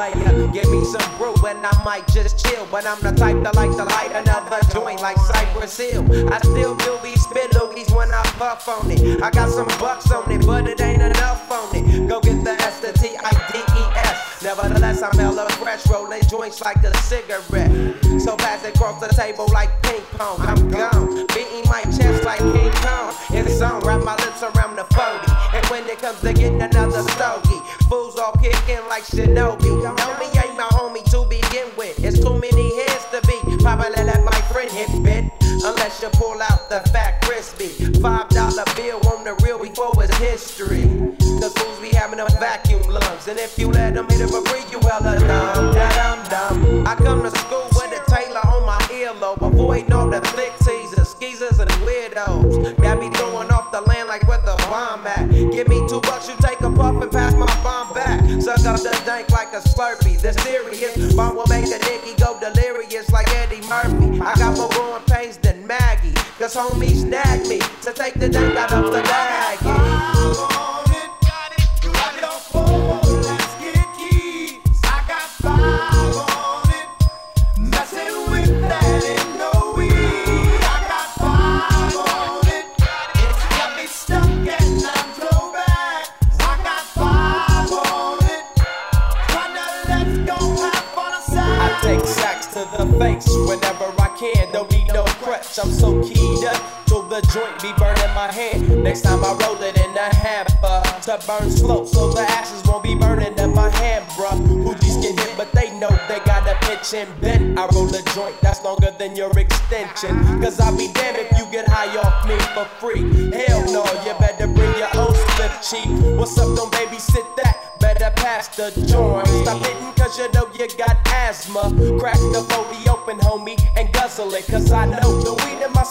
Give me some brew and I might just chill. But I'm the type that like to light another joint like Cypress Hill. I still do these spit loogies when I puff on it. I got some bucks on it, but it ain't enough on it. Go get the S, the T, I, D, E, S. Nevertheless, I'm hella fresh, rolling joints like a cigarette. So fast across the table like ping pong. I'm gone, beating my chest like King Kong. It's on, wrap my lips around the 40. And when it comes to getting another stogie, kicking like Shinobi. Me ain't my homie to begin with. It's too many heads to be. Probably let my friend hit bit. Unless you pull out the fat crispy. Five dollar bill on the real before it's history. Cause fools be having a vacuum lungs. And if you let them hit it for free, you hella dumb. Da dum dum. I come to school dank like a slurpee. The serious bomb will make a nigga go delirious like Eddie Murphy. I got more growing pains than Maggie. Cause homies snagged me to take the dank out of the baggie. Next time I roll it in a hamper to burn slow, so the ashes won't be burning in my hand, bruh. Hoogies get hit, but they know they got a pitch and bend. I roll a joint that's longer than your extension. Cause I'll be damned if you get high off me for free. Hell no, you better bring your own slip cheap. What's up, don't babysit that? Better pass the joint. Stop hitting cause you know you got asthma. Crack the 40 open, homie, and guzzle it. Cause I know the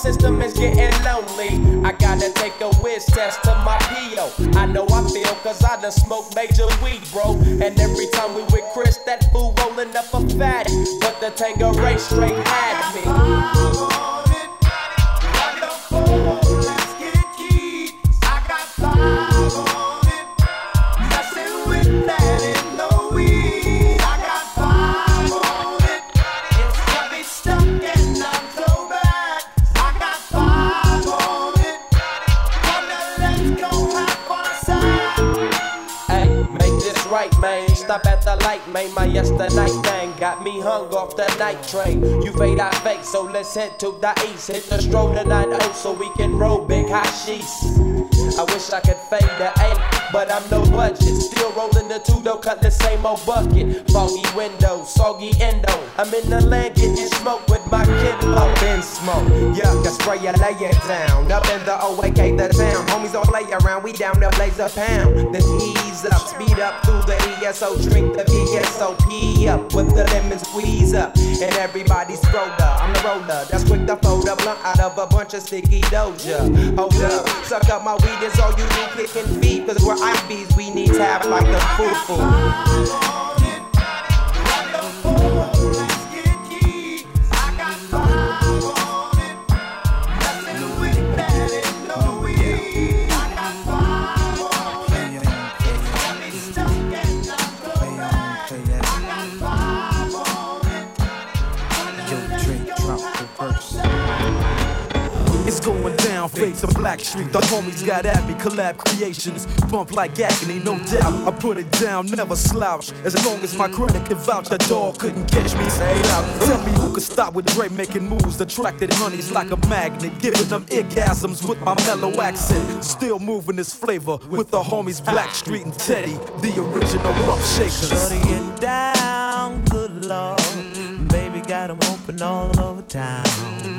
system is getting lonely. I gotta take a whiz test to my PO. I know I feel cause I done smoked major weed, bro. And every time we with Chris, that fool rolling up a fatty. But the Tanqueray straight had me. Stop at the light, made My yesterday thing got me hung off the night train. You fade, I fake, so let's head to the east. Hit the stroll tonight, oh, so we can roll big hot sheets. I wish I could fade the eight, but I'm no budget. Still rolling the two though, cut the same old bucket. Foggy window, soggy endo. I'm in the land getting smoke with my kid up in smoke. Yeah, I spray you, lay it down. Up in the OAK, the town. Homies don't play around, we down to blaze a pound. Then ease up, speed up through the ESO. Drink the VSOP up with the lemon squeeze up. And everybody's roller. I'm the roller that's quick to fold a blunt out of a bunch of sticky doja. Hold up, suck up my weed, is all you do, kicking feet. Cause we're IBs, we need to have like a foo face of Blackstreet. The homies got at me, collab creations. Bump like agony, no doubt. I put it down, never slouch. As long as my credit can vouch, the dog couldn't catch me. Say out. Tell me who could stop with great making moves. Attracted honeys like a magnet. Giving them orgasms with my mellow accent. Still moving this flavor with the homies Blackstreet and Teddy, the original rough shakers. Shutting it down, good lord. Baby got them open all over town.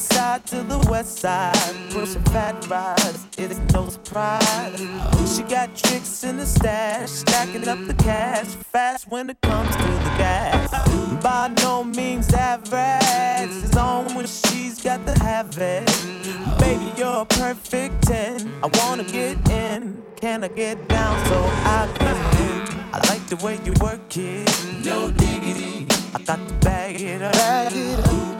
east side to the west side. Pushing fat rides, it is no surprise. She got tricks in the stash, stacking up the cash fast when it comes to the gas. By no means average, it's on when she's got the habit. Baby, you're a perfect 10. I wanna get in, can I get down so I can? I like the way you work it, no diggity. I got to bag it up. Bag it up.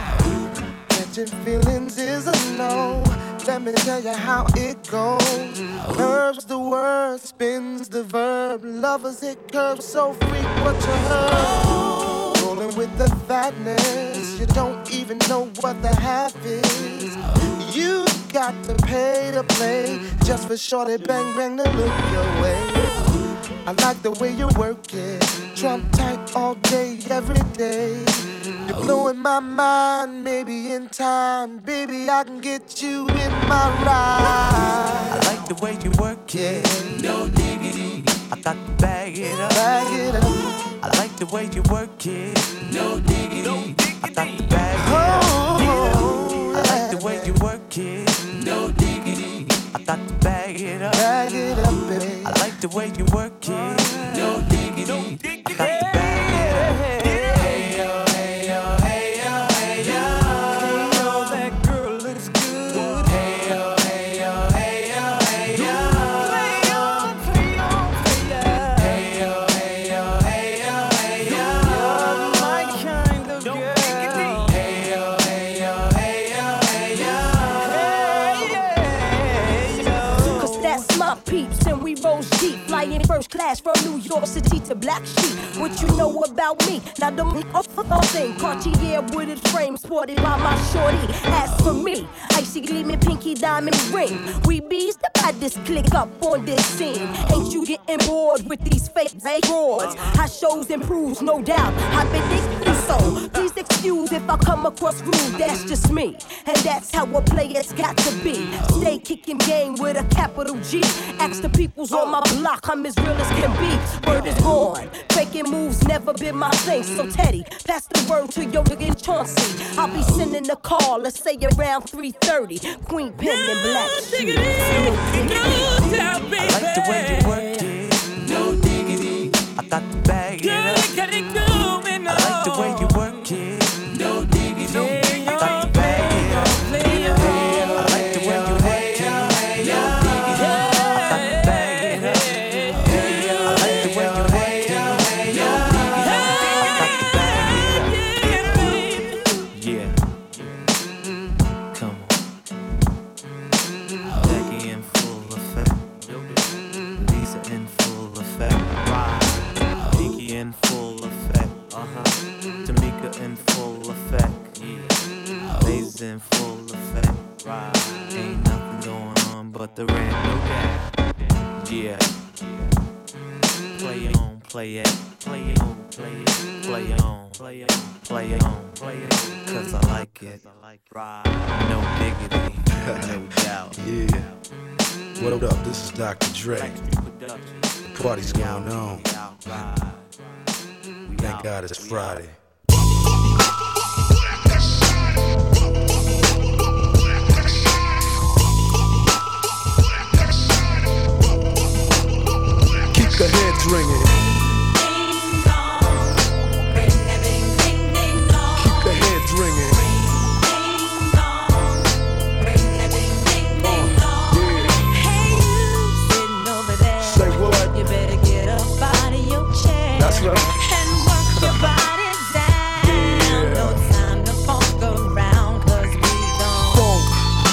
catching feelings is a no. Let me tell you how it goes. Curves the word, spins the verb. Lovers hit curves so freak what you heard. Rolling with the fatness, you don't even know what the half is. You got to pay to play just for shorty bang bang to look your way. I like the way you work it, trump tight all day, every day. You're oh. blowing my mind, maybe in time, baby, I can get you in my ride. I like the way you work it, no diggity. I got to bag it up. Bag it up. I like the way you work it, no diggity. I got to bag it up. Oh, I like the way you work it, no diggity. I got to bag it up. Bag it up, baby. I like the way you work it, no diggity. I got to bag Rose City to Black Sheep. What you know about me? Now don't the oh, thing, Cartier wooded frame sported by my shorty. As for me, icy gleaming pinky diamond ring. We bees the baddest click up on this scene. Ain't you getting bored with these fake broads? How shows improves, no doubt. I've been thinking so. Please excuse if I come across rude, that's just me. And that's how a player's got to be. Stay kicking game with a capital G. Ask the peoples on my block, I'm as real as can be. Word is born. Faking moves never been my thing. So Teddy, pass the word to Yoda nigga Chauncey. I'll be sending a call, let's say around 3:30. Queen Pen no, and Black. Diggity, no, doubt, baby. I like the way you work it. No diggity. I got the bag. Girl, Play on, play it, play it play it, play on, play it play it on, play it. Cause I like it. No diggity, no doubt. Yeah. What up? This is Dr. Dre. The party's going on. Thank God it's Friday. Keep the heads ringing. And work your body down. Yeah. No time to funk around, cause we gon' Funk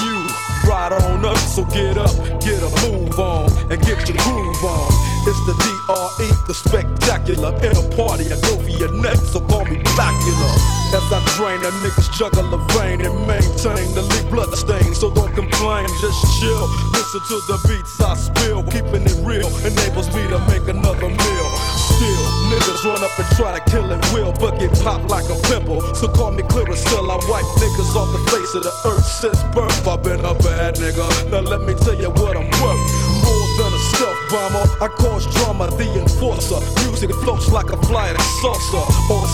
you right on up, so get up, get a move on, and get your groove on. It's the DRE, the spectacular. In a party, I go for your neck, so call me Blackula. As I drain, a niggas juggle a vein and maintain the leak blood stain. So don't complain, just chill. Listen to the beats I spill. Keeping it real enables me to make another meal. Still, niggas run up and try to kill it will, but get popped like a pimple. So call me clear still. I wipe niggas off the face of the earth since birth. I've been a bad nigga. Now let me tell you what I'm worth. More than a stealth bomber, I cause drama, the enforcer. Music floats like a flying saucer. On a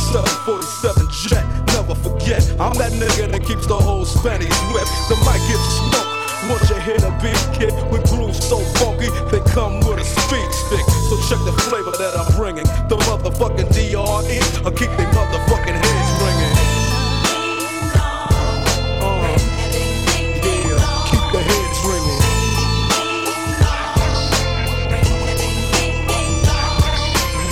747 jet, never forget. I'm that nigga that keeps the whole Spanish whip. The mic gets smoked. Once you hit a big kid with grooves so funky, they come So check the flavor that I'm bringing. The motherfucking DRE, I keep they motherfucking heads ringing. Uh, yeah, keep the heads ringing.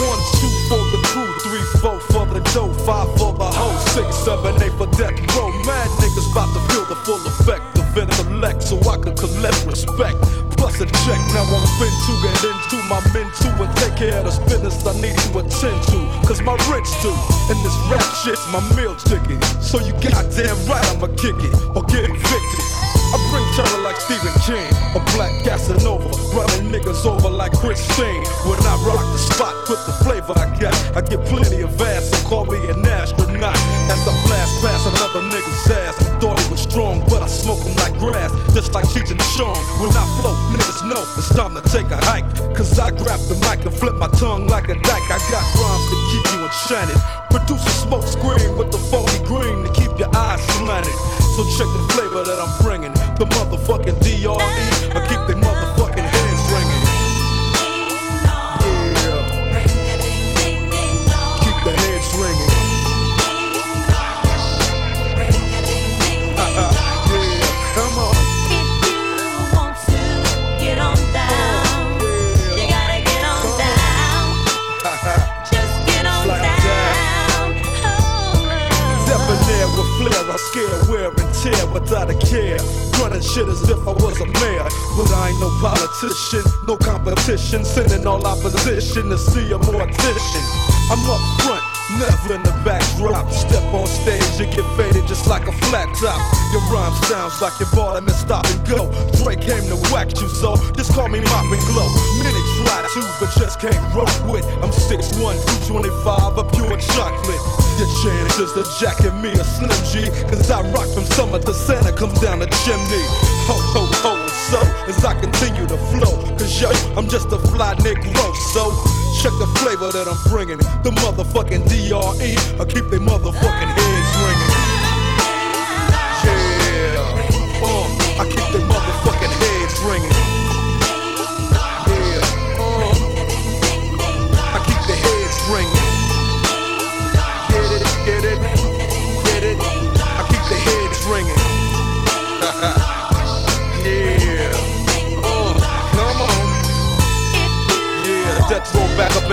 One, two for the crew, three, four for the dough, five for the hoe, six, seven, eight for death row. Mad niggas about to feel the full effect of intellect so I can collect respect. Check, now I'm fin to get into my men too and take care of the business I need to attend to. Cause my rich do, and this rap shit's my meal ticket. So you goddamn right I'ma kick it or get evicted. I bring terror like Stephen King, a black Casanova, running niggas over like Christine. When I rock the spot with the flavor I got, I get plenty of ass, so call me an astronaut. As I blast past another nigga's ass, thought he was strong, I smoke him like grass, just like and Chong. When I flow, niggas know it's time to take a hike. Cause I grab the mic and flip my tongue like a dyke. I got rhymes to keep you enchanted. Produce a smoke screen with the phony green to keep your eyes slanted. So check the flavor that I'm bringing. The motherfucking DRE. I keep the without a care. Running shit as if I was a mayor. But I ain't no politician, no competition. Sending all opposition to see a mortician. I'm up Never in the backdrop. Step on stage and get faded just like a flat top. Your rhyme sounds like your bottom and stop and go. Drake came to whack you, so just call me Mop and Glo. Many try to, but just can't roll with. I'm 6'1, 225, a pure chocolate. Your chance is to jacket me a Slim G. Cause I rock from summer to Santa comes down the chimney. Ho, ho, ho, so as I continue to flow. Cause yo, I'm just a fly Negro, so check the flavor that I'm bringing. The motherfucking DRE, I keep they motherfucking heads ringing. Yeah, uh, I keep they motherfucking heads ringing.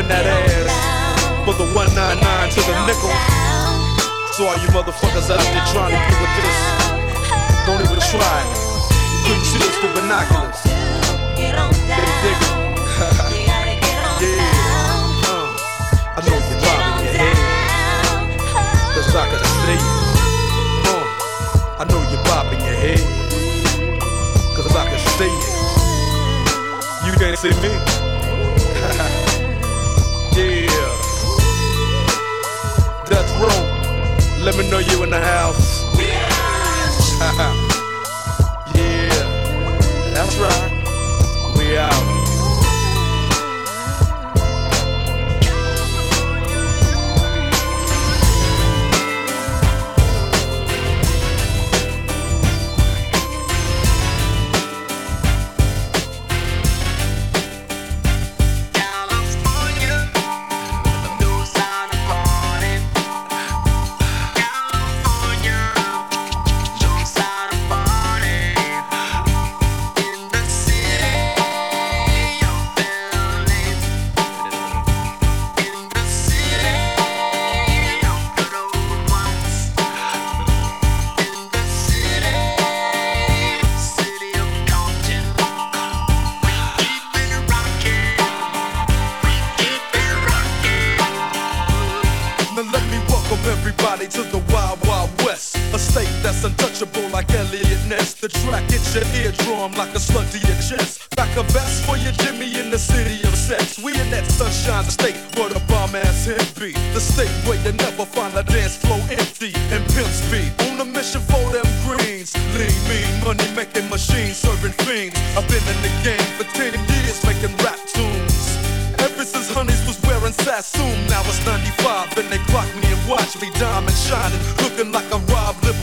In that ass. For the 199 to the nickel. So all you motherfuckers out there trying to get with this, don't even try it. You couldn't see this through binoculars. Get dig it. yeah. Uh, I know you're bobbing your head. Cause I can see it. Uh, I know you're bobbing your head. Cause I can see it. You can't see me. Let me know you in the house. yeah, that's right. We out. Like Eliot Ness. The track hits your eardrum like a slug to your chest. Back a vest for your Jimmy in the city of sex. We in that sunshine the state where the bomb ass him be. The state where you never find a dance floor empty and pimp speed. On a mission for them greens. Lean, mean, money making machines serving fiends. I've been in the game for 10 years making rap tunes. Ever since Honeys was wearing Sassoon, now it's 95 and they clock me and watch me diamond shining, looking like a Rob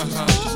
I just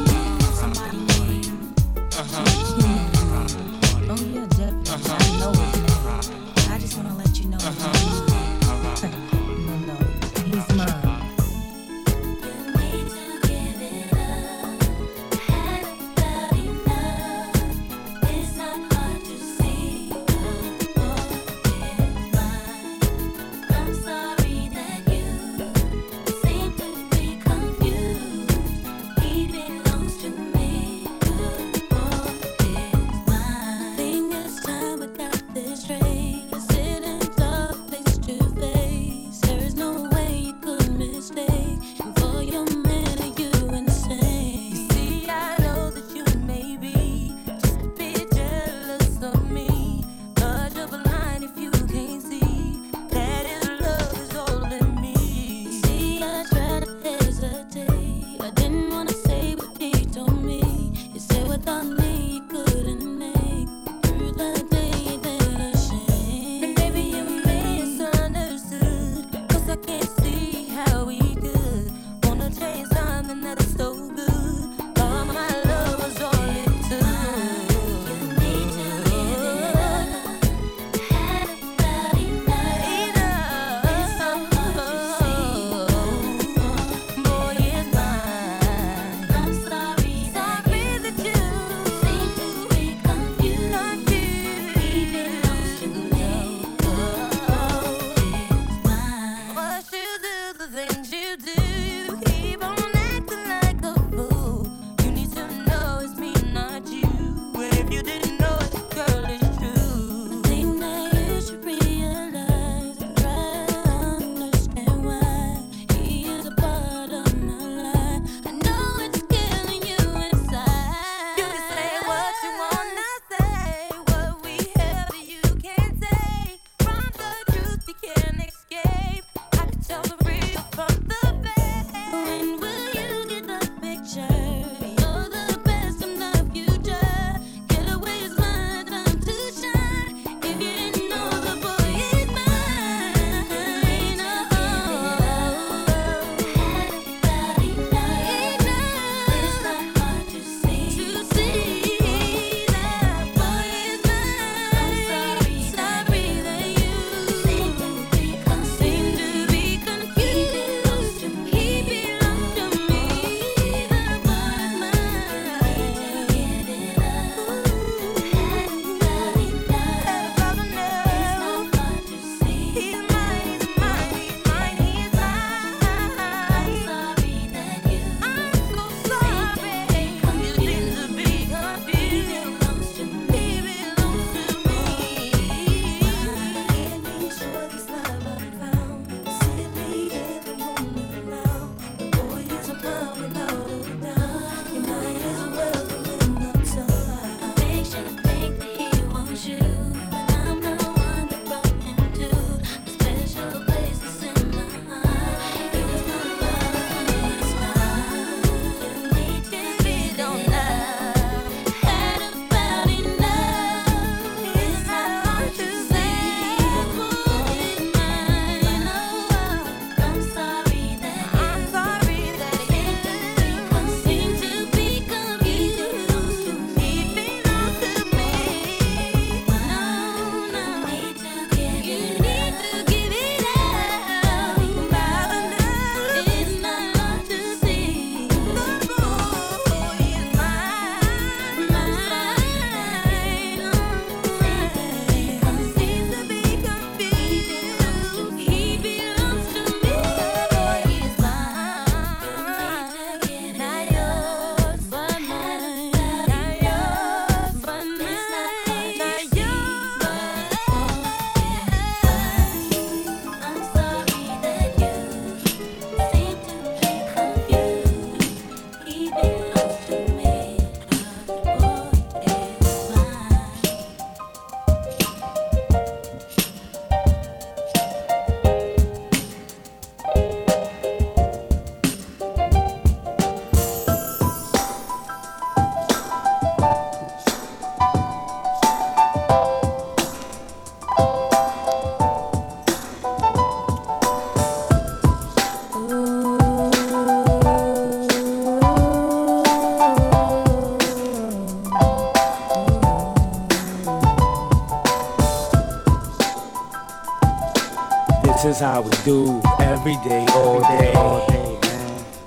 how we do every day, all day. All day.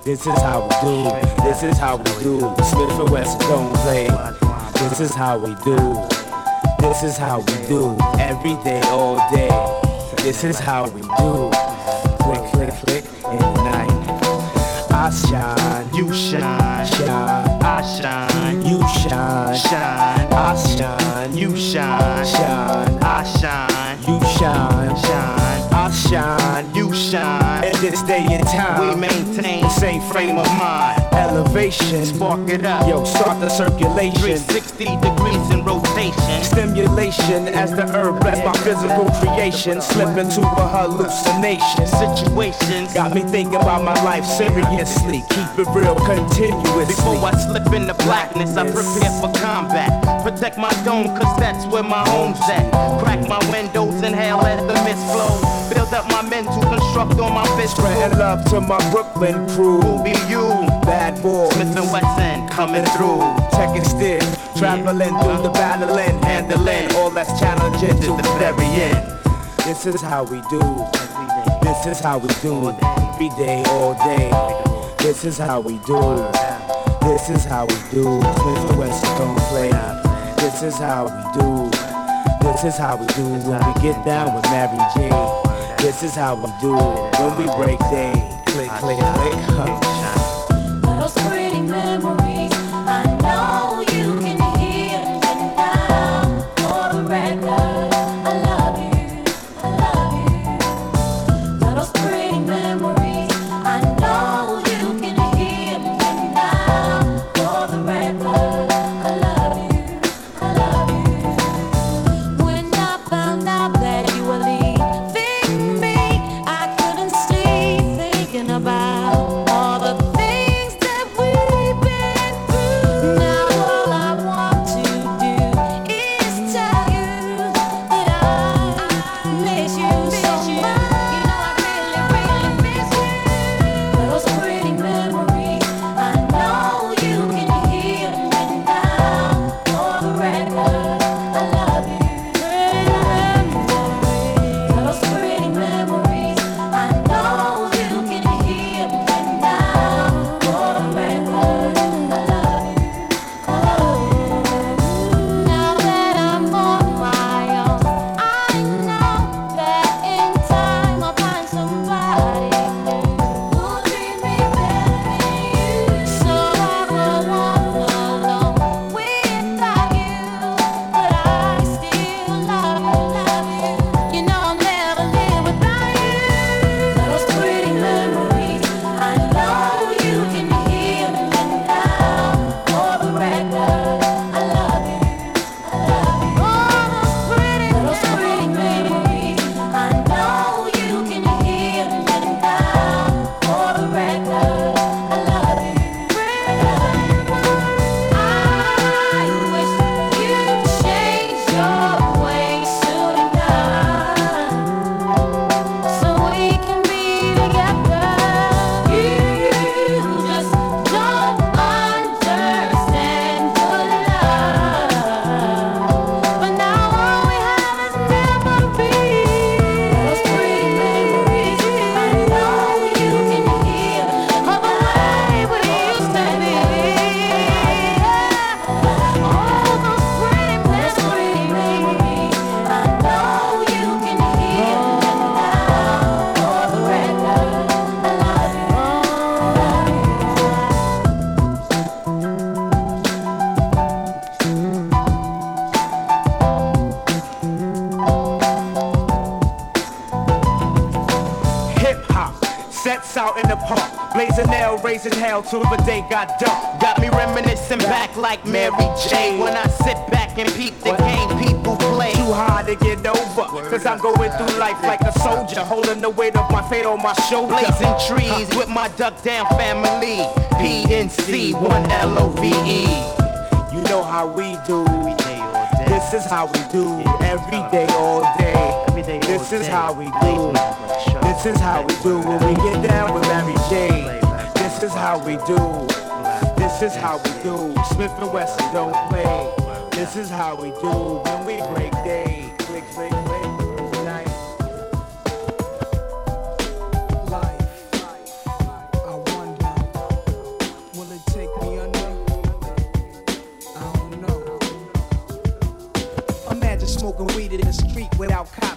This is how we do. This is how we do. Smith and Wesson don't play. This is how we do. This is how we do every day, all day. This is how we do. Click, click, click in the night. I shine, You shine, shine, I shine, you shine, shine, I shine, you shine, shine, I shine, you shine, shine, shine. you shine. At this day and time, We maintain the same frame of mind. elevation. Spark it up. Yo, start the circulation. 360 degrees in rotation. Stimulation as the herb bless my physical creation. Slip into a hallucination. Situations Got me thinking about my life seriously. Keep it real continuously. Before I slip into blackness, I prepare for combat. Protect my dome, cause that's where my home's at. Crack my windows, inhale as the mist flows. Build up my mental construct on my fist. Spreading love to my Brooklyn crew. Who be you? Bad boy. Smith and Wesson coming through. Checking still, traveling through the battle battling, handling all that's challenging to the very end. This is how we do. This is how we do. Every day, all day. This is how we do. This is how we do. Smith and Wesson don't play. This is how we do. This is how we do when we get down with Mary J. This is how we do it. when we break day. Click, click, click. raising hell till the day got dark. Got me reminiscing back like Mary J. When I sit back and peep the game people play. Too hard to get over, cause I'm going through life like a soldier, holding the weight of my fate on my shoulder. Blazing trees with my duck down family. PNC, one L O V E. You know how we do. This is how we do. Every day, all day. This is how we do. This is how we do when we get down with Mary J. This is how we do. This is how we do. Smith and Wesson don't play. This is how we do when we break day. Click, click, click. Smoking weed in the street without cops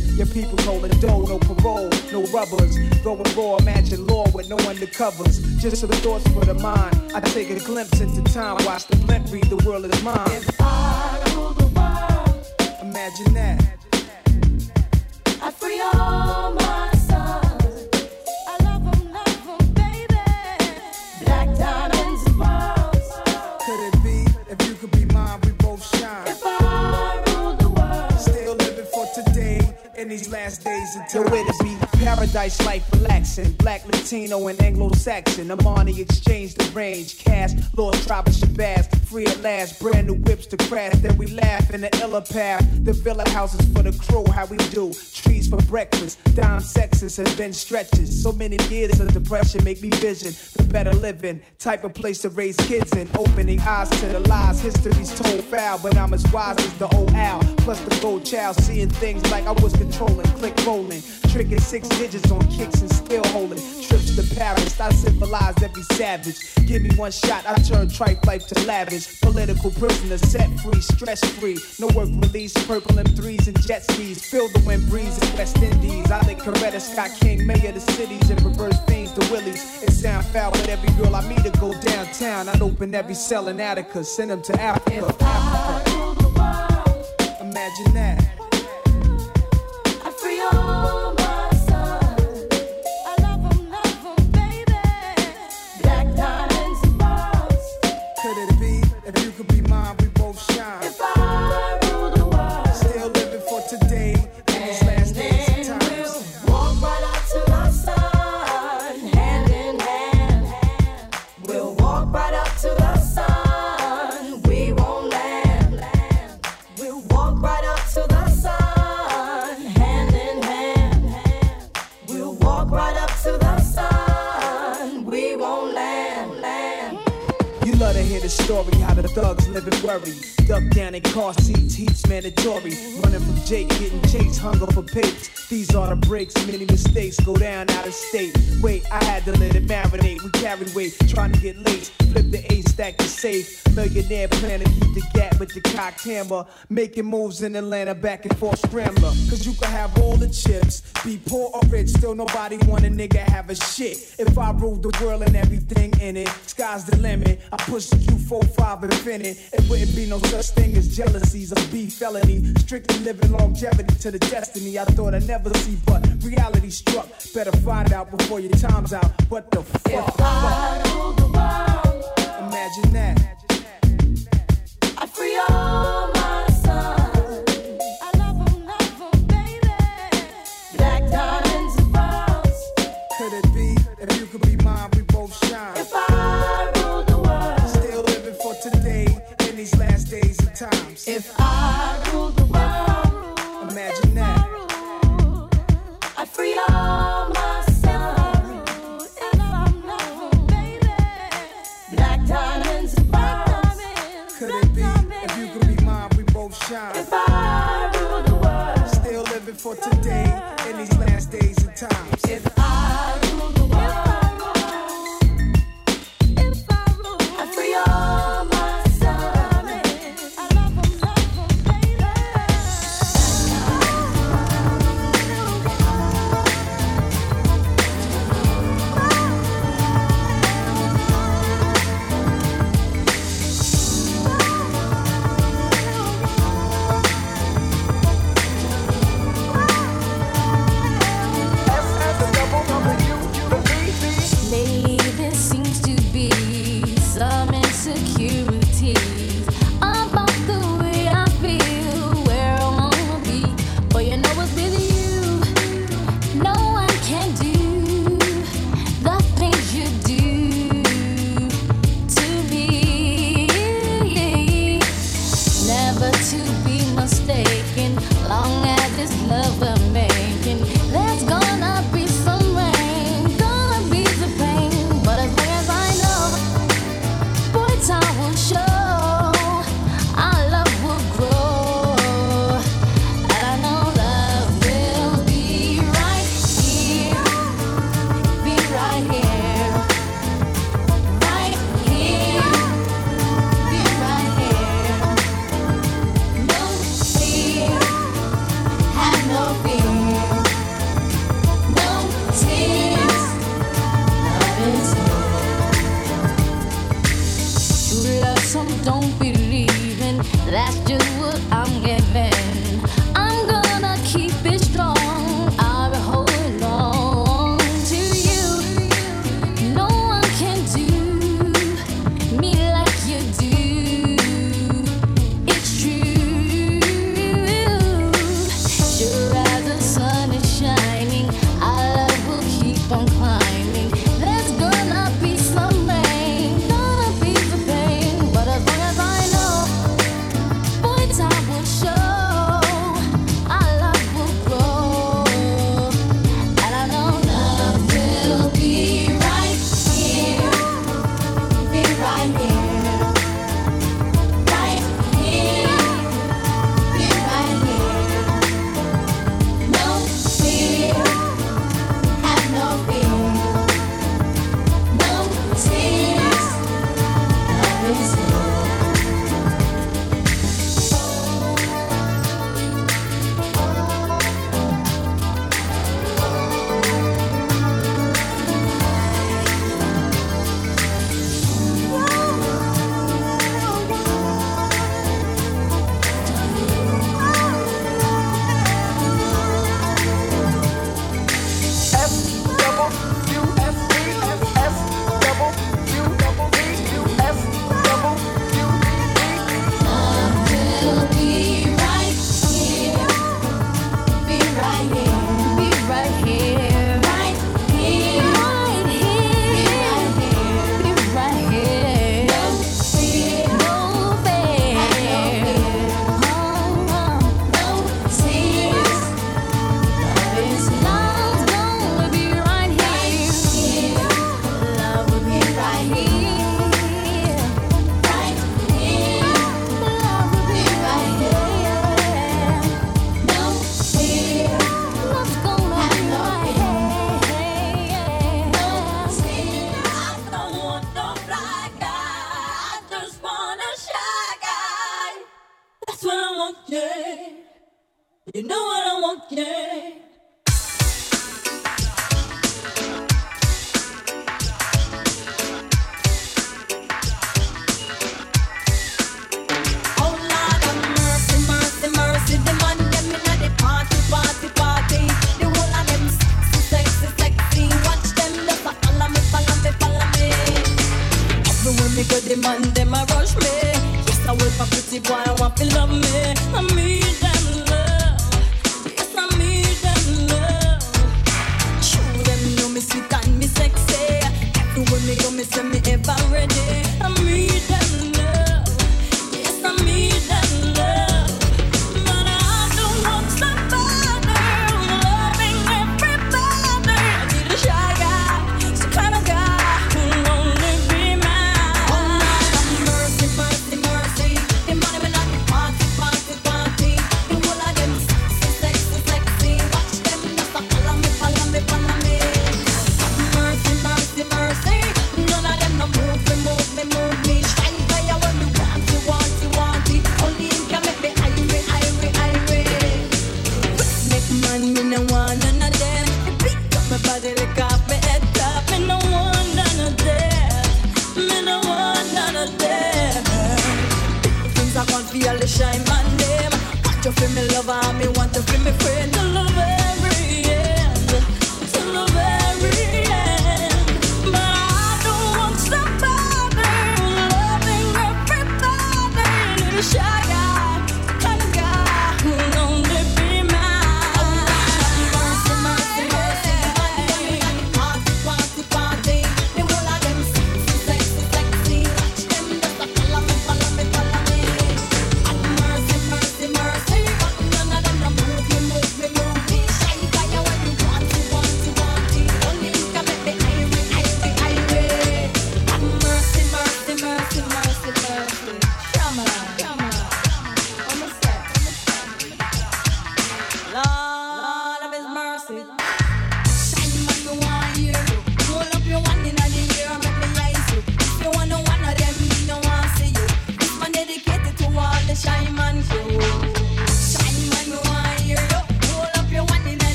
Your people holding dough, no parole, no rubbers. Going raw, imagine law with no undercovers. Just for the thoughts for the mind. I take a glimpse into time, watch the blimp read the world is mine. Imagine that. I free all my last days until it be paradise life relaxing. Black, Latino, and Anglo-Saxon. Armani Exchange the range. Cash, Lord Tribe of Shabazz. Free at last. Brand new whips to crash. Then we laugh in the illa path. The villa houses for the crew. How we do. Trees for breakfast. Dime sexes have been stretches. So many years of depression make me vision the better living. Type of place to raise kids in. Opening eyes to the lies. History's told foul, but I'm as wise as the old owl. Plus the gold child. Seeing things like I was controlling. Click rolling. Tricking six digits on kicks and still holding. Trips to Paris. I civilize every savage. Give me one shot. I turn tripe life to lavish. Political prisoner set free. Stress free. No work release. Purple M3s and jet skis. Feel the wind breeze in West Indies. I think Coretta Scott King, mayor of the cities, and reverse things to Willies. It sound foul, but every girl I meet to go downtown. I'd open every cell in Attica, send them to Africa. Africa. Imagine that. In worry. Duck down in car seats, heat's mandatory. Running from Jake, getting chased, hunger for papes. These are the breaks, many mistakes go down out of state. Wait, I had to let it marinate. We carried weight, trying to get late. Flip the A stack to safe. Millionaire plan to keep the gap with the cock hammer. Making moves in Atlanta, back and forth scrambler. Cause you can have all the chips. Be poor or rich, still nobody want a nigga have a shit. If I rule the world and everything in it, sky's the limit. I push the Q45 Infiniti. It wouldn't be no such thing as jealousies or beef felony. Strictly living longevity to the destiny I thought I'd never see, but reality struck. Better find out before your time's out. What the fuck? I rule the world. Imagine that.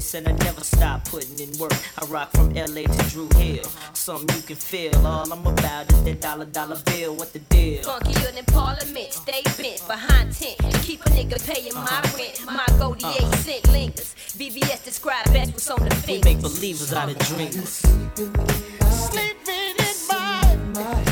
this, and I never stop putting in work. I rock from LA to Drew Hill. Something you can feel. All I'm about is that dollar dollar bill. What the deal? Funky in Parliament. Stay bent behind tent. Keep a nigga paying my uh-huh. rent. My goldie eight uh-huh. cent lingers. BBS describe best what's on the fingers. We make believers out of dreamers. Sleeping in my.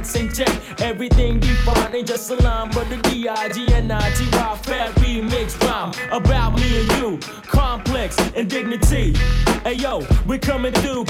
and check everything you find ain't just a line, but the D-I-G-N-I-T-Y fat remix rhyme about me and you. Complex and dignity. Hey yo, we coming through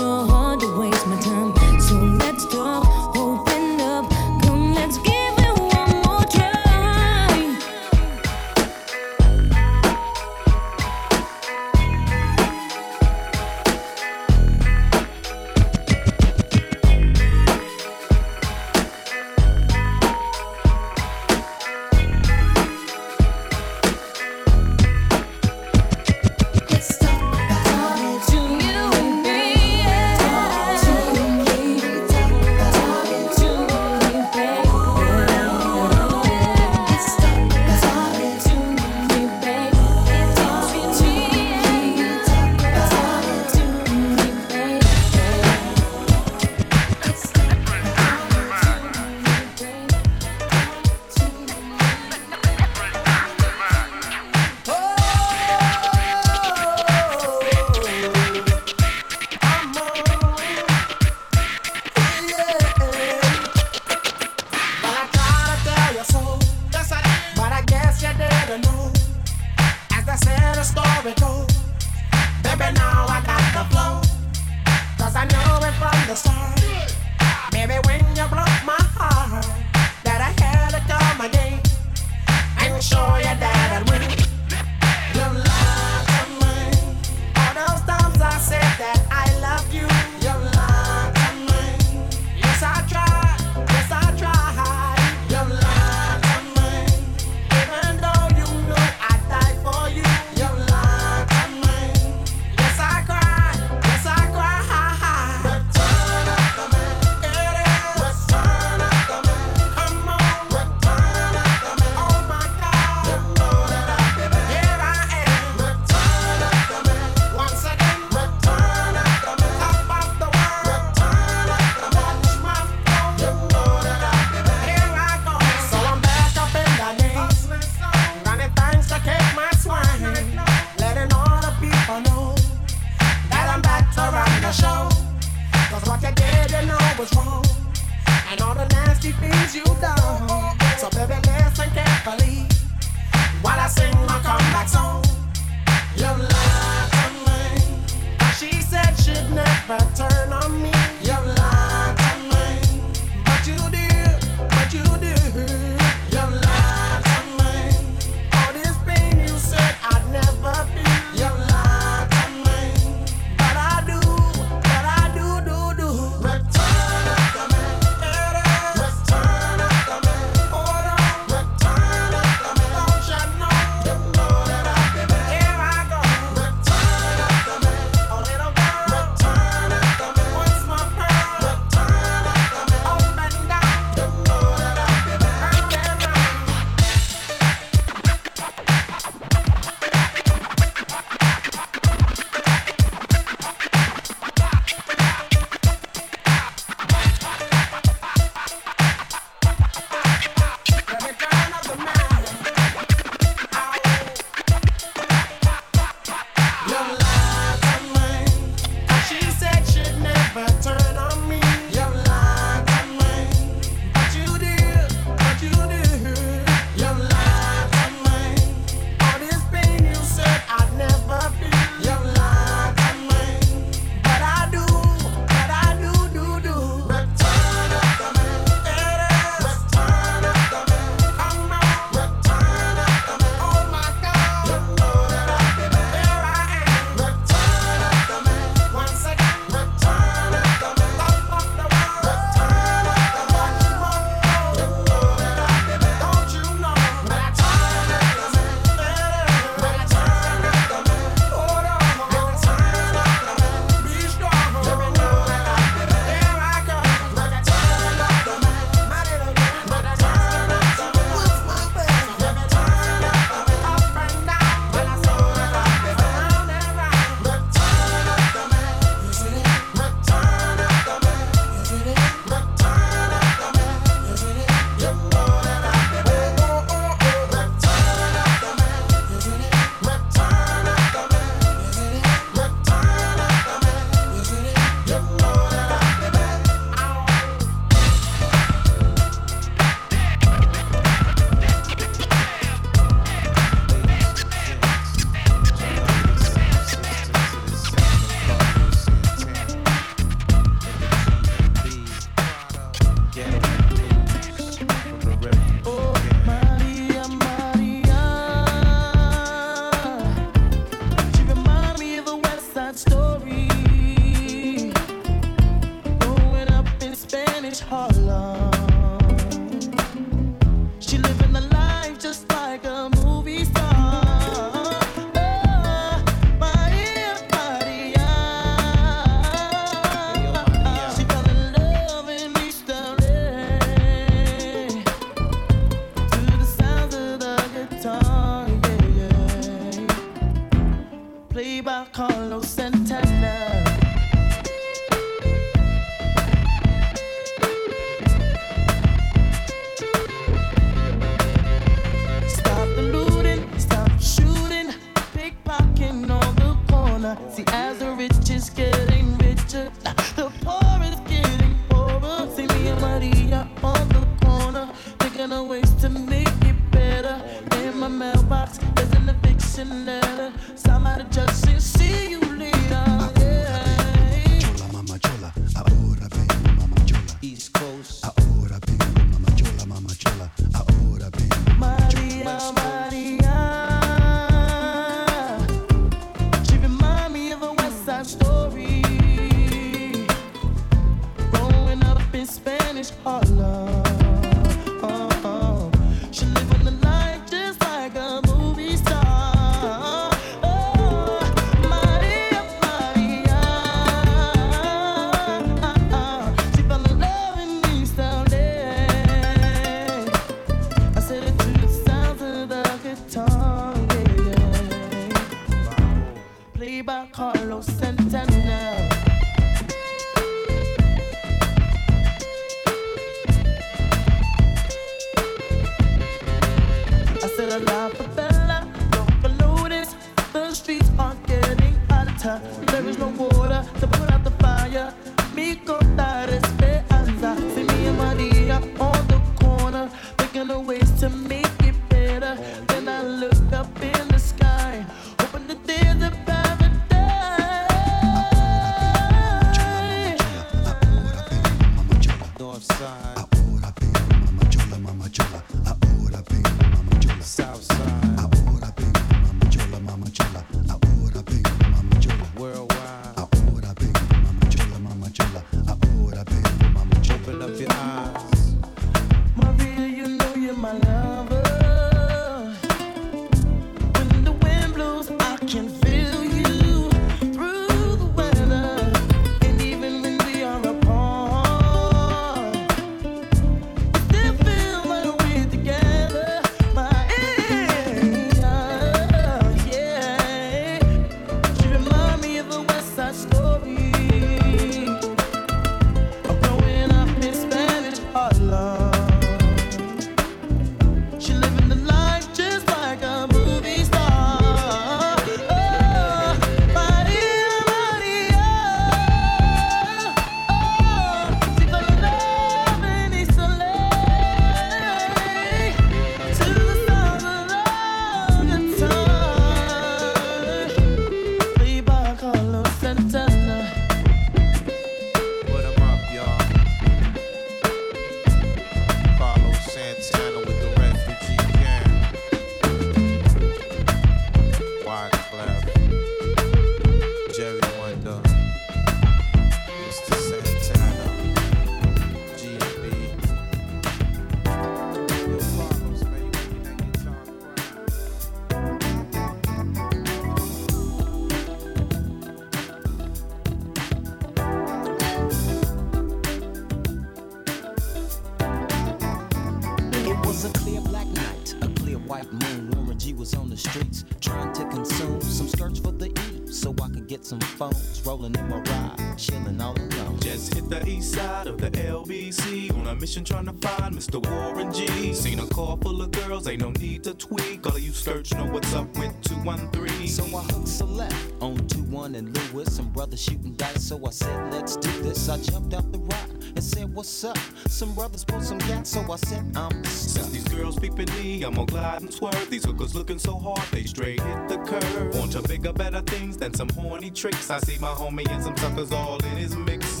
Brothers shooting dice. So I said, let's do this. I jumped out the rock and said, what's up? Some brothers pulled some gas, so I said, I'm Since these girls peeping me, I'm gonna glide and swerve. These hookers looking so hard, they straight hit the curve. Want to bigger, better things than some horny tricks. I see my homie and some suckers all in his mix.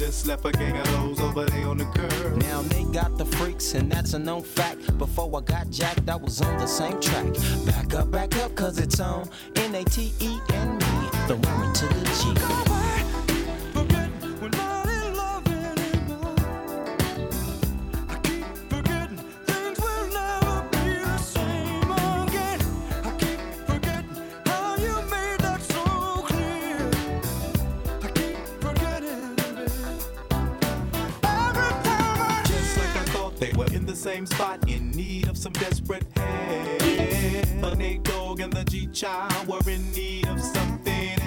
Just left a gang of those over there on the curb. Now they got the freaks, and that's a known fact. Before I got jacked, I was on the same track. Back up, back up, cause it's on they were in the same spot, in need of some desperate help. The Nate Dogg and the G Child were in need of something.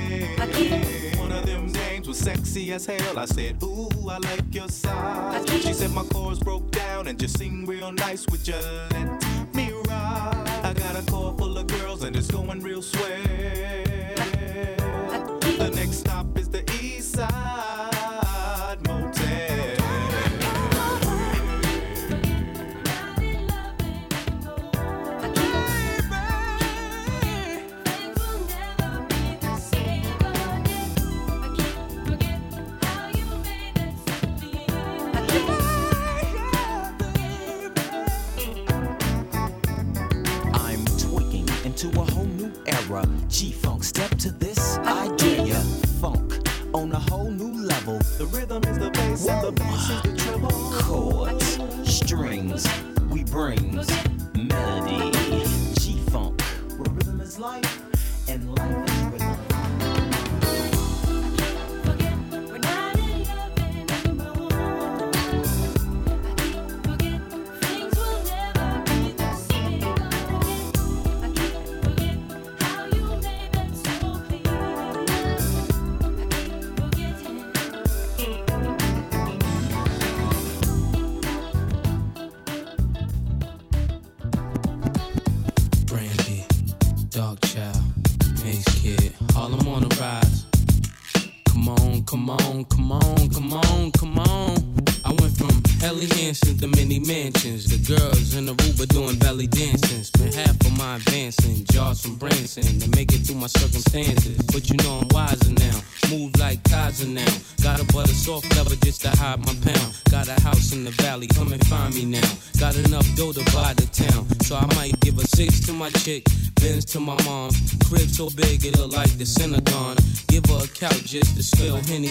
One of them names was sexy as hell. I said, Ooh, I like your size. She said my chords broke down and just sing real nice. Would you let me ride? I got a car full of girls and it's going real swell. The rhythm is the bass, and the bass is the treble. Chords, strings, we brings melody. G funk, where rhythm is life. just to spill Henny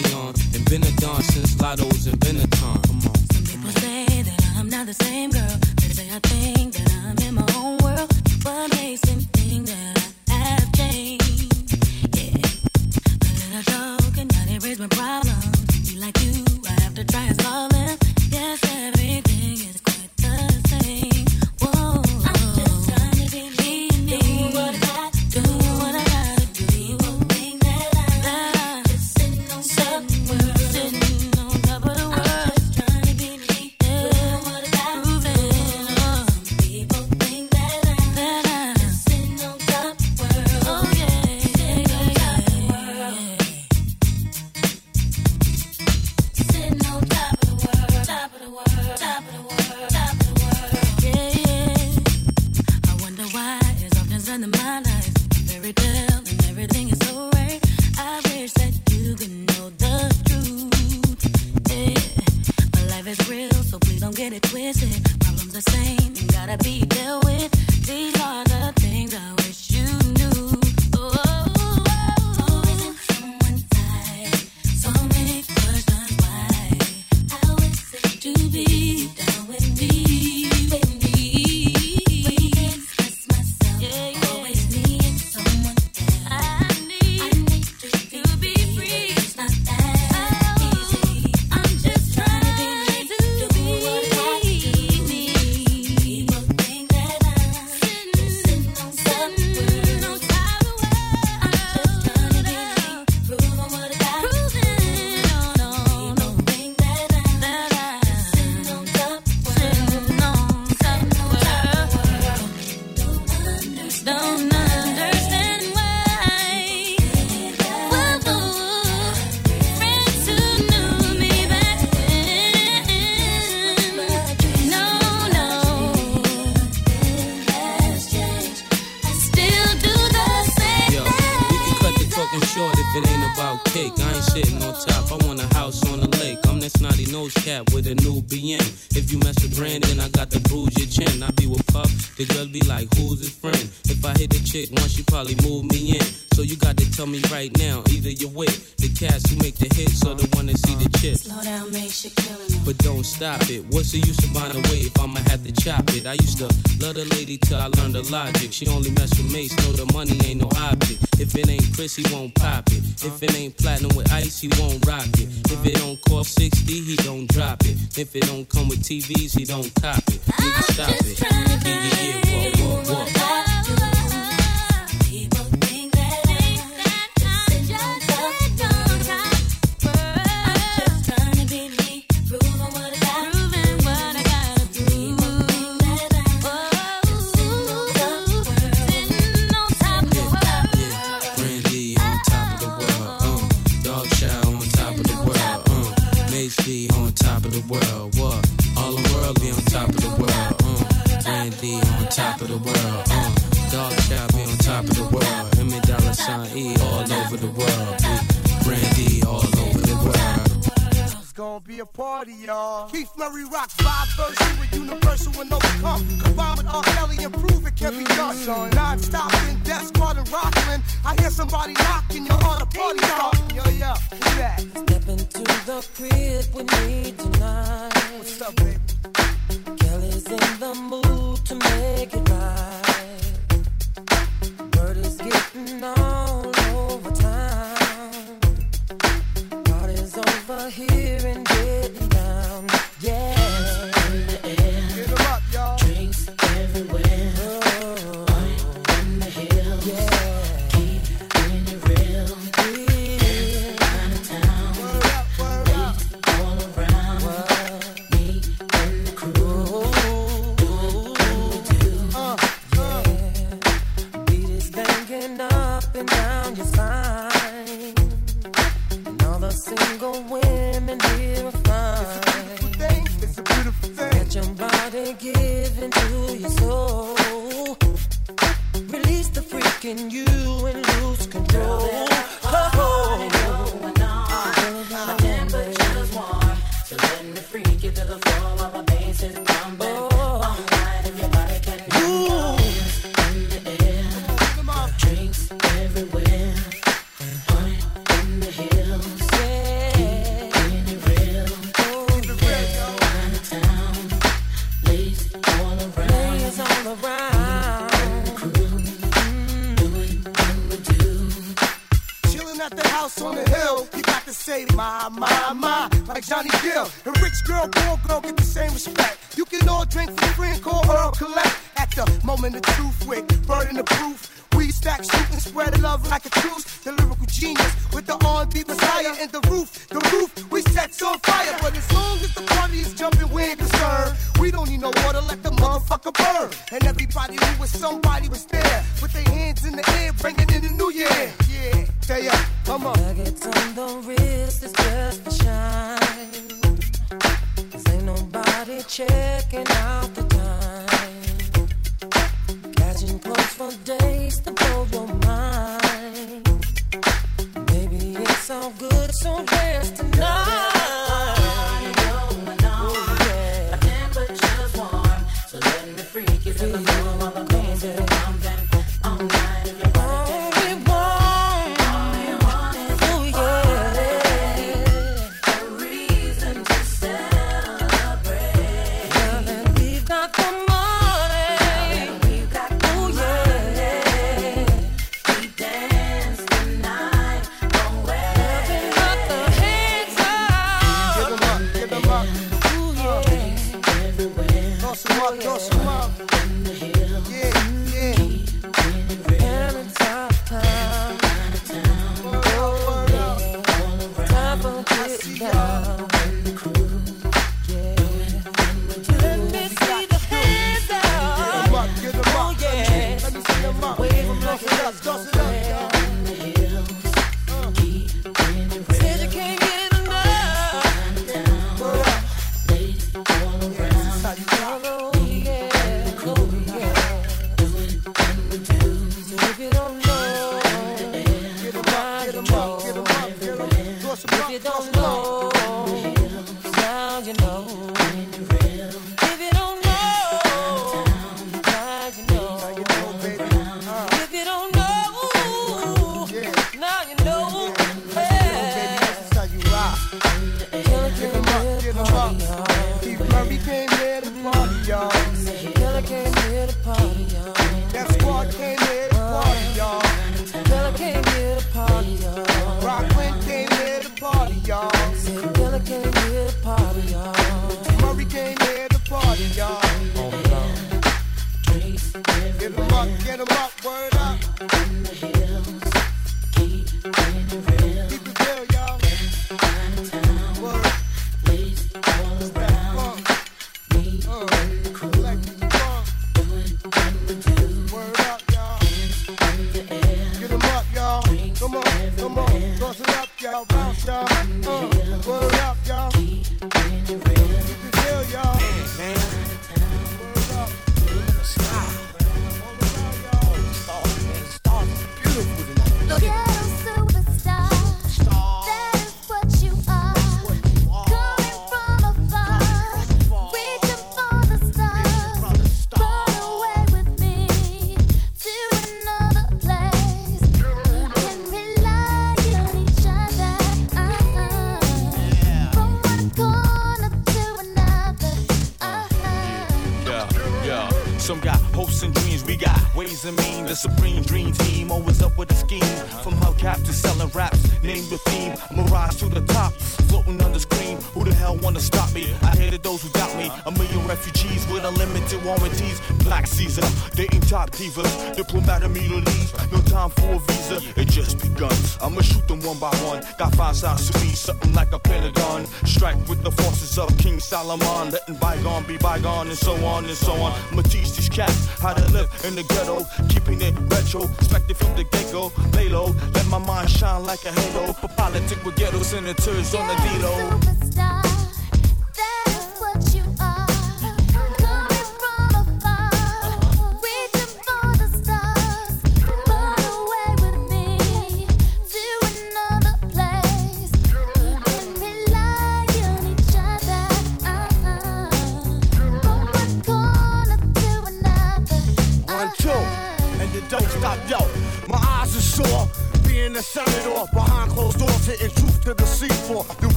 Tell me right now, either you're with the cats who make the hits or the one that see the chips. Slow down, makes you killing But don't stop it. What's the use of buying away if I'ma have to chop it? I used to love the lady till I learned the logic. She only mess with mates, know the money ain't no object. If it ain't Cris, he won't pop it. If it ain't platinum with ice, he won't rock it. If it don't cost 60, he don't drop it. If it don't come with TVs, he don't cop it. Nigga, stop it. Yeah, yeah, walk, walk, walk. your party, y'all. Keith Murray rocks five verses with universal and overcome. Combined with R. Kelly and prove it can be done. Mm-hmm. Non-stop in Def Squad and rockin'. I hear somebody knocking, you're on a party stop. Yo, yo, who that? Step into the crib with me tonight. What's up, baby? Kelly's in the mood to make it right. Word is getting on. over here and getting down. Yeah. Drinks in the. Drinks everywhere. a beautiful thing. It's a beautiful thing. Your body into your soul. Release the freak in you and lose control. My temperature's warm, so let me freak you to the floor while my bass is. my, my, my, like Johnny Gill. And rich girl, poor girl, get the same respect. You can all drink for free and call her collect. At the moment of truth with burden of proof stack, shoot spread the love like a truth. The lyrical genius with the R&B messiah in the roof, the roof we set on fire. But as long as the party is jumping, we ain't concerned. We don't need no water, let the motherfucker burn. And everybody knew was somebody was there with their hands in the air, bringing in the new year. Yeah, stay up, come on. Nuggets on the wrist is just a shine. Cause ain't nobody checking out the close for days to blow your mind. Baby, it's all good, so dance tonight.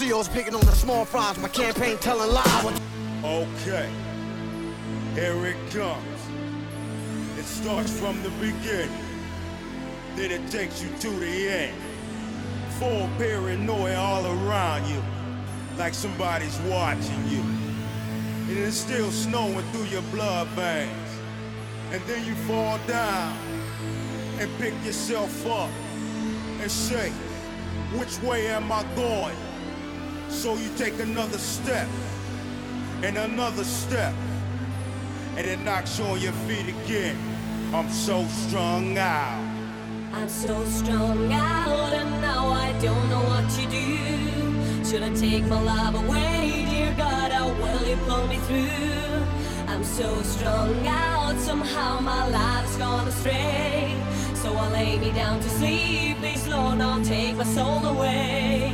CEOs picking on the small fries. My campaign telling lies. Okay. Here it comes. It starts from the beginning. Then it takes you to the end. Full paranoia all around you. Like somebody's watching you. And it's still snowing through your blood veins. And then you fall down and pick yourself up and say, which way am I going? So you take another step and another step, and it knocks you on your feet again. I'm so strung out. I'm so strung out, and now I don't know what to do. Should I take my love away, dear God? How will you pull me through? I'm so strung out, somehow my life's gone astray. So I lay me down to sleep, please Lord, now take my soul away.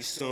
like some.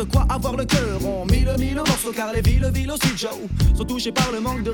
de quoi avoir le cœur. On mille mille morceaux car les villes, villes aussi Joe sont touchées par le manque de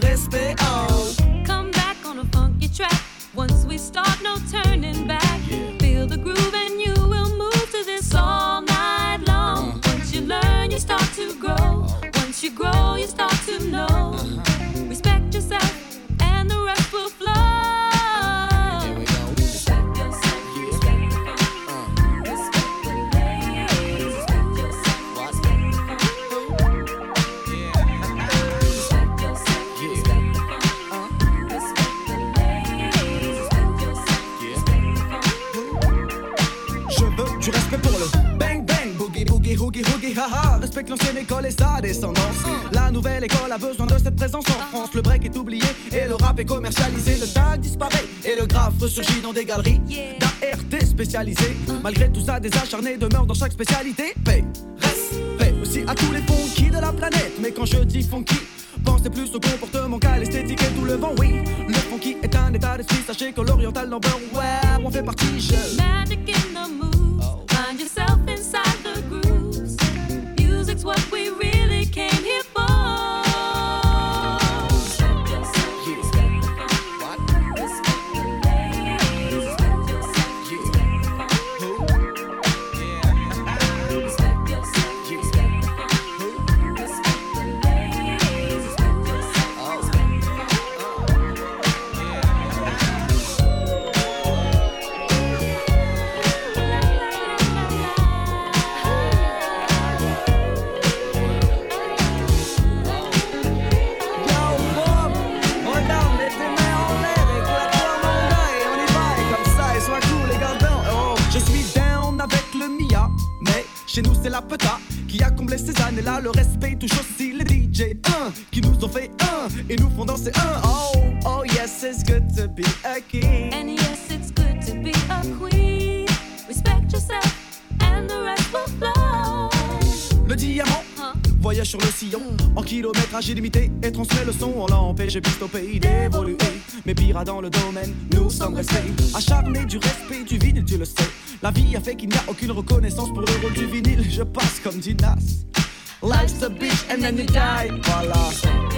le break est oublié et le rap est commercialisé. Le tag disparaît et le graphe ressurgit dans des galeries d'ART spécialisées. Malgré tout ça, des acharnés demeurent dans chaque spécialité. Paix, respect aussi à tous les funky de la planète. Mais quand je dis funky, pensez plus au comportement énergie limitée et transmet le son. On l'a empêché piste au pays d'évoluer. Mais pire dans le domaine, nous sommes restés acharnés du respect du vinyle, tu le sais. La vie a fait qu'il n'y a aucune reconnaissance pour le rôle du vinyle. Je passe comme Dinas. Life's a bitch and then you die. Voilà.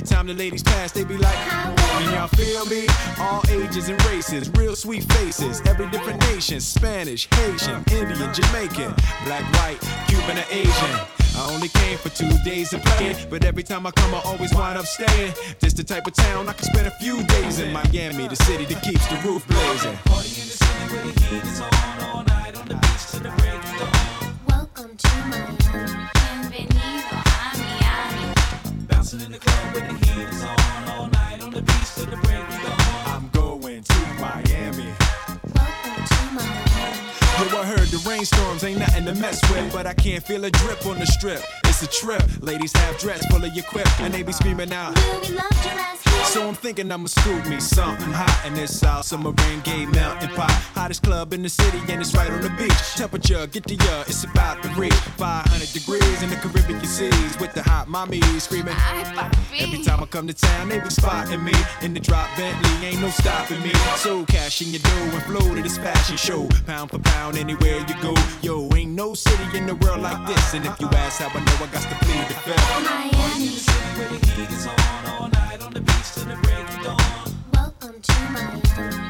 Every time the ladies pass, they be like, Can y'all feel me? All ages and races, real sweet faces. Every different nation Spanish, Haitian, Indian, Jamaican, black, white, Cuban, or Asian. I only came for two days of playing, but every time I come, I always wind up staying. This the type of town I can spend a few days in. Miami, the city that keeps the roof blazing. Welcome rainstorms ain't nothing to mess with, but I can't feel a drip on the strip. It's a trip. Ladies have dress full of your quip, and they be screaming out. We love your ass here. So I'm thinking I'ma scoop me something hot in this South Summer rain gay melting pot. Hottest club in the city, and it's right on the beach. Temperature, get the uh, it's about to reach 500 degrees in the Caribbean seas with the hot mommy screaming. Every time I come to town, they be spotting me in the drop Bentley, ain't no stopping me. So cash in your dough and flow to this fashion show, pound for pound anywhere you go. Yo, ain't no city in the world like this, and if you ask how I know, I got to plead the fifth. Miami. Welcome to Miami.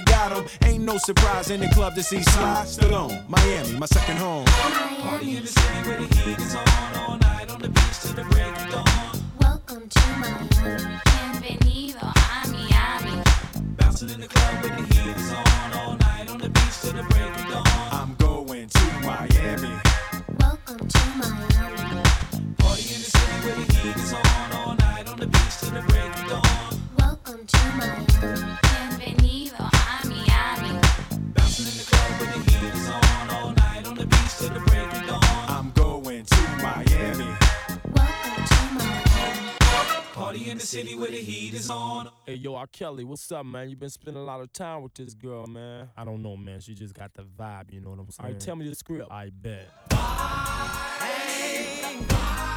got them. Ain't no surprise in the club to see Sly Stallone. Miami, my second home. Party in the city where the heat is on. All night on the beach till the break of dawn. Welcome to Miami. Bienvenido a Miami. Bouncing in the club where the heat is on. All night on the beach till the break of dawn. I'm going to Miami. Welcome to Miami. Party in the city where the heat is on. All night on the beach till the break of dawn. Welcome to Miami. Party in the city where the heat is on. Hey, yo, R. Kelly, what's up, man? You been spending a lot of time with this girl, man. I don't know, man. She just got the vibe, you know what I'm saying? All right, tell me the script. I bet. Stop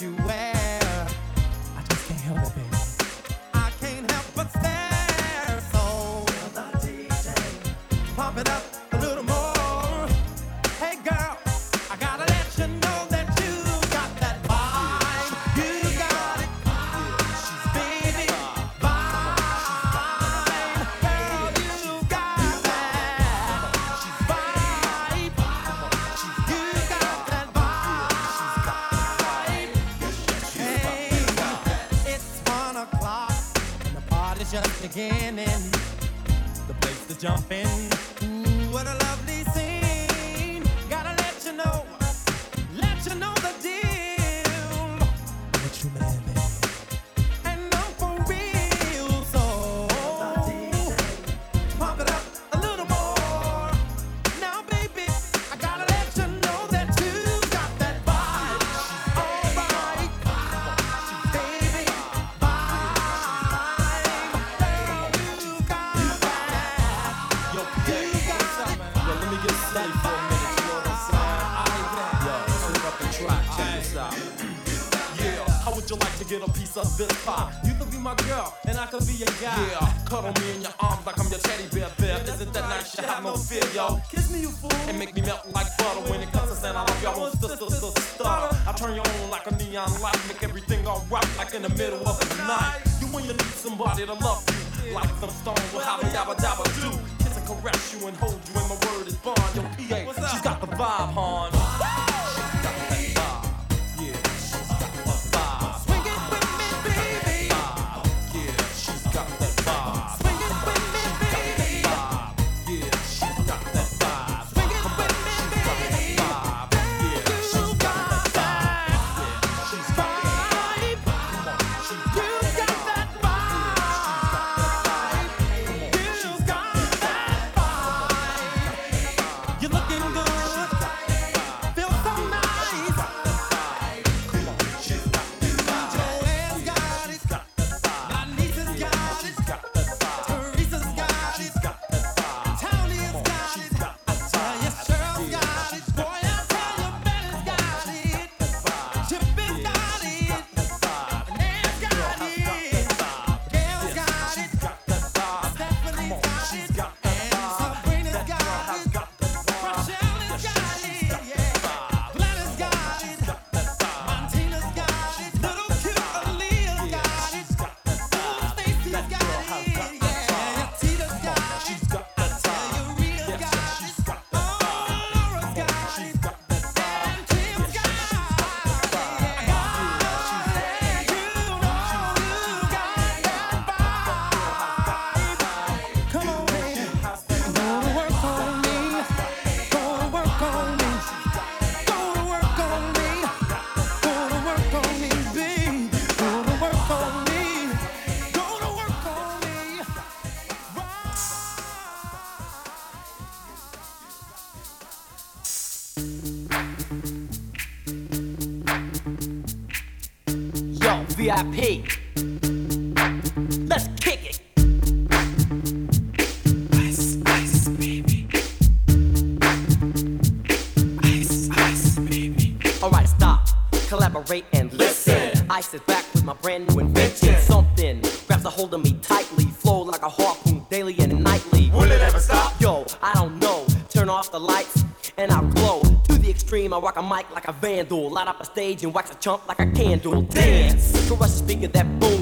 you I just can't help it, baby. dabba dabba do. Kiss and caress you and hold you, and my word is bond. Yo, PA, she's got the vibe, huh? Christ is back with my brand new invention. Something grabs a hold of me tightly, flow like a harpoon daily and nightly. Will it ever stop? Yo, I don't know. Turn off the lights and I'll glow. To the extreme, I rock a mic like a vandal, light up a stage and wax a chump like a candle. Dance, caress the speaker that boom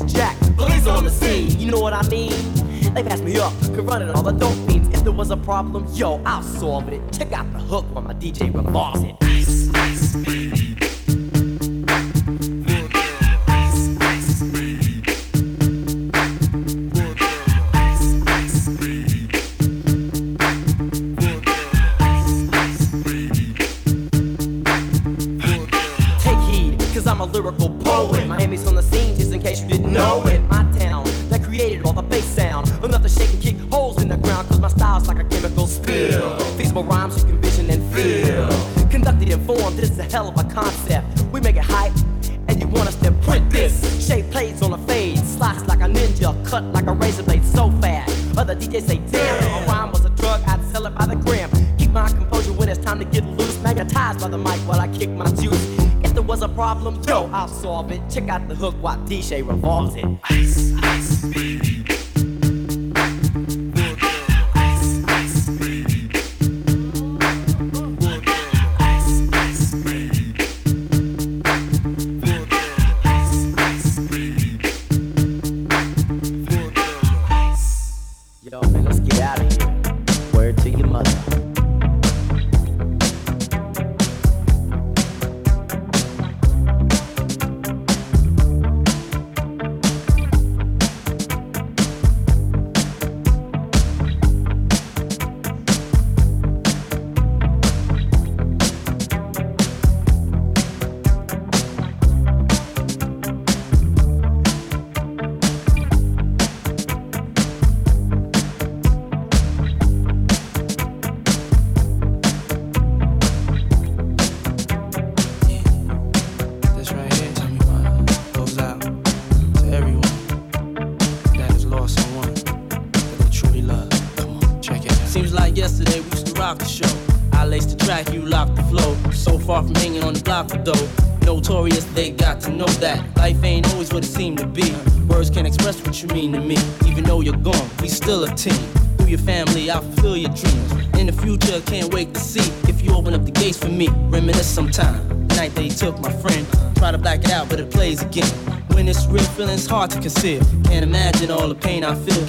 me up. Could run it on the dope beats. If there was a problem, yo, I'll solve it. Check out the hook while my DJ revolves it. form, this is a hell of a concept. We make it hype, and you want us to print this. Shape plays on a fade, slice like a ninja, cut like a razor blade so fast. Other DJs say, damn, a rhyme was a drug, I'd sell it by the gram. Keep my composure when it's time to get loose. Magnetized by the mic while I kick my juice. If there was a problem, yo, I'll solve it. Check out the hook while DJ revolves it. Ice. hard to conceal. Can't imagine all the pain I feel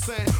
saying?